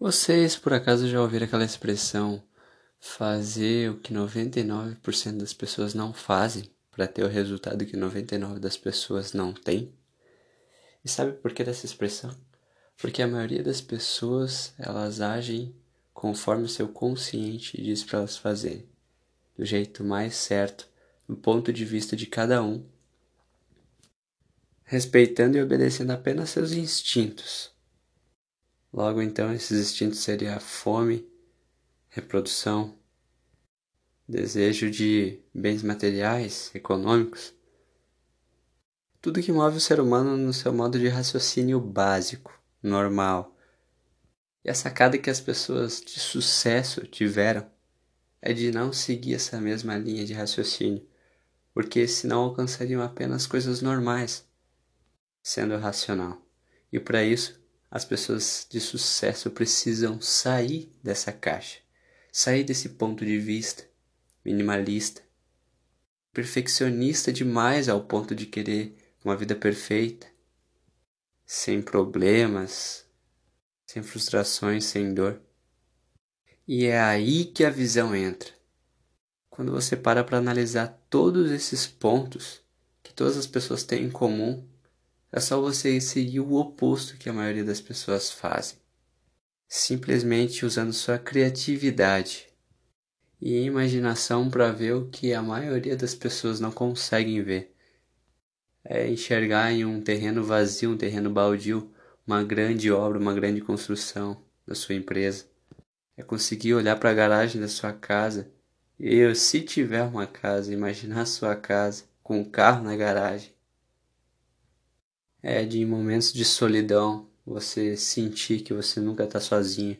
Vocês por acaso já ouviram aquela expressão fazer o que 99% das pessoas não fazem para ter o resultado que 99% das pessoas não têm? E sabe por que dessa expressão? Porque a maioria das pessoas, elas agem conforme o seu consciente diz para elas fazerem, do jeito mais certo, do ponto de vista de cada um, respeitando e obedecendo apenas seus instintos Logo então, esses instintos seriam a fome, reprodução, desejo de bens materiais, econômicos, tudo que move o ser humano no seu modo de raciocínio básico, normal. E a sacada que as pessoas de sucesso tiveram é de não seguir essa mesma linha de raciocínio, porque senão alcançariam apenas coisas normais, sendo racional. E para isso, as pessoas de sucesso precisam sair dessa caixa, sair desse ponto de vista minimalista, perfeccionista demais ao ponto de querer uma vida perfeita, sem problemas, sem frustrações, sem dor. E é aí que a visão entra. Quando você para para analisar todos esses pontos que todas as pessoas têm em comum, é só você seguir o oposto que a maioria das pessoas fazem. Simplesmente usando sua criatividade e imaginação para ver o que a maioria das pessoas não conseguem ver. É enxergar em um terreno vazio, um terreno baldio, uma grande obra, uma grande construção da sua empresa. É conseguir olhar para a garagem da sua casa e, se tiver uma casa, imaginar a sua casa com um carro na garagem é de momentos de solidão você sentir que você nunca está sozinho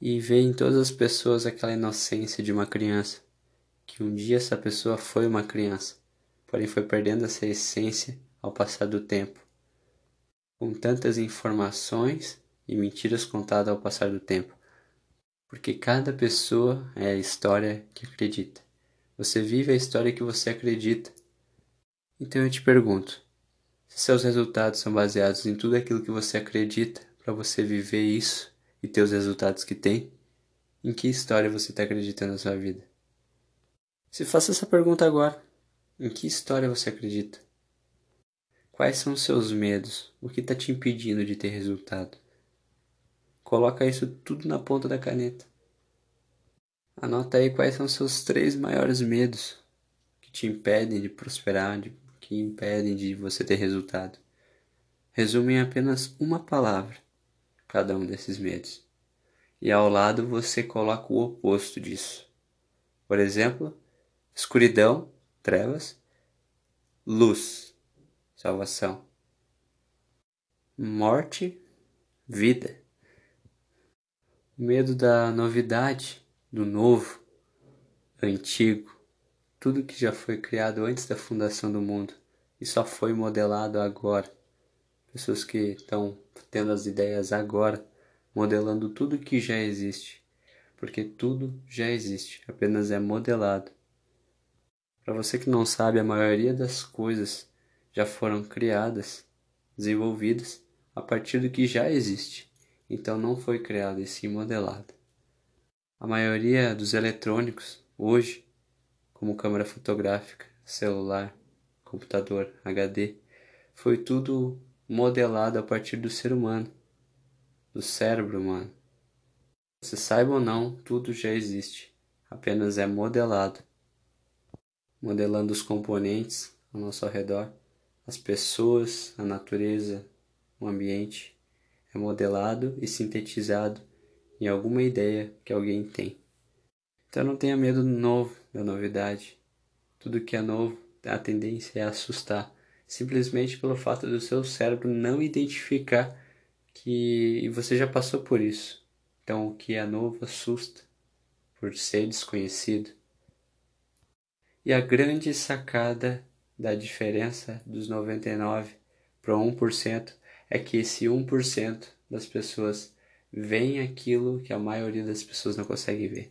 e ver em todas as pessoas aquela inocência de uma criança, que um dia essa pessoa foi uma criança, porém foi perdendo essa essência ao passar do tempo, com tantas informações e mentiras contadas ao passar do tempo, porque cada pessoa é a história que acredita. Você vive a história que você acredita. Então eu te pergunto, se seus resultados são baseados em tudo aquilo que você acredita para você viver isso e ter os resultados que tem, em que história você está acreditando na sua vida? Se faça essa pergunta agora. Em que história você acredita? Quais são os seus medos? O que está te impedindo de ter resultado? Coloca isso tudo na ponta da caneta. Anota aí quais são os seus três maiores medos que te impedem de prosperar, de que impedem de você ter resultado. Resume em apenas uma palavra cada um desses medos. E ao lado você coloca o oposto disso. Por exemplo, escuridão, trevas, luz, salvação, morte, vida. O medo da novidade, do novo, antigo, tudo que já foi criado antes da fundação do mundo e só foi modelado agora. Pessoas que estão tendo as ideias agora, modelando tudo que já existe, porque tudo já existe, apenas é modelado. Para você que não sabe, a maioria das coisas já foram criadas, desenvolvidas a partir do que já existe, então não foi criado e sim modelado. A maioria dos eletrônicos hoje como câmera fotográfica, celular, computador, HD, foi tudo modelado a partir do ser humano, do cérebro humano. Você saiba ou não, tudo já existe, apenas é modelado. Modelando os componentes ao nosso redor, as pessoas, a natureza, o ambiente, é modelado e sintetizado em alguma ideia que alguém tem. Então não tenha medo do novo, da novidade. Tudo que é novo, a tendência é assustar, simplesmente pelo fato do seu cérebro não identificar que você já passou por isso. Então o que é novo assusta por ser desconhecido. E a grande sacada da diferença dos 99 para 1% é que esse 1% das pessoas veem aquilo que a maioria das pessoas não consegue ver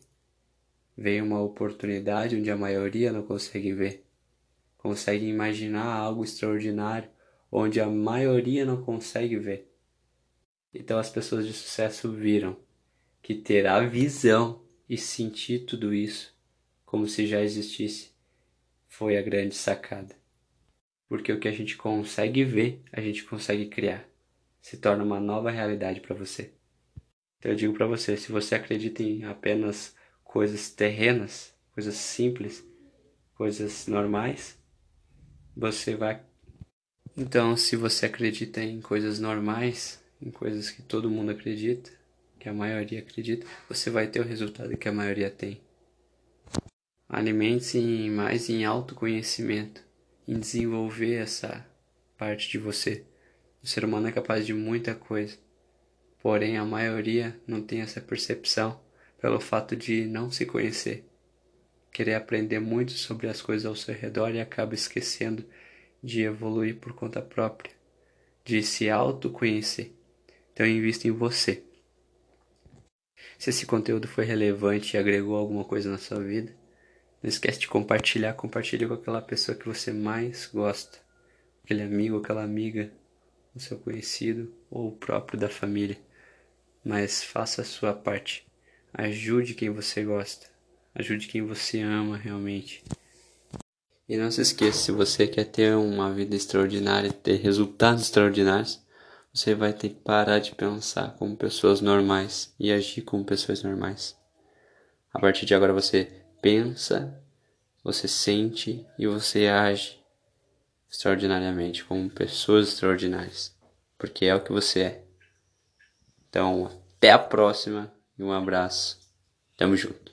vem uma oportunidade onde a maioria não consegue ver. Consegue imaginar algo extraordinário onde a maioria não consegue ver. Então as pessoas de sucesso viram que ter a visão e sentir tudo isso como se já existisse foi a grande sacada. Porque o que a gente consegue ver, a gente consegue criar. Se torna uma nova realidade para você. Então eu digo para você, se você acredita em apenas coisas terrenas, coisas simples, coisas normais, você vai. Então, se você acredita em coisas normais, em coisas que todo mundo acredita, que a maioria acredita, você vai ter o resultado que a maioria tem. Alimente-se mais em autoconhecimento, em desenvolver essa parte de você. O ser humano é capaz de muita coisa, porém a maioria não tem essa percepção pelo fato de não se conhecer. Querer aprender muito sobre as coisas ao seu redor e acaba esquecendo de evoluir por conta própria, de se autoconhecer. Então invista em você. Se esse conteúdo foi relevante e agregou alguma coisa na sua vida, não esquece de compartilhar, compartilhe com aquela pessoa que você mais gosta, aquele amigo, aquela amiga, o seu conhecido ou o próprio da família. Mas faça a sua parte. Ajude quem você gosta. Ajude quem você ama realmente. E não se esqueça, se você quer ter uma vida extraordinária, ter resultados extraordinários, você vai ter que parar de pensar como pessoas normais e agir como pessoas normais. A partir de agora você pensa, você sente e você age extraordinariamente como pessoas extraordinárias, porque é o que você é. Então, até a próxima e um abraço. Tamo junto.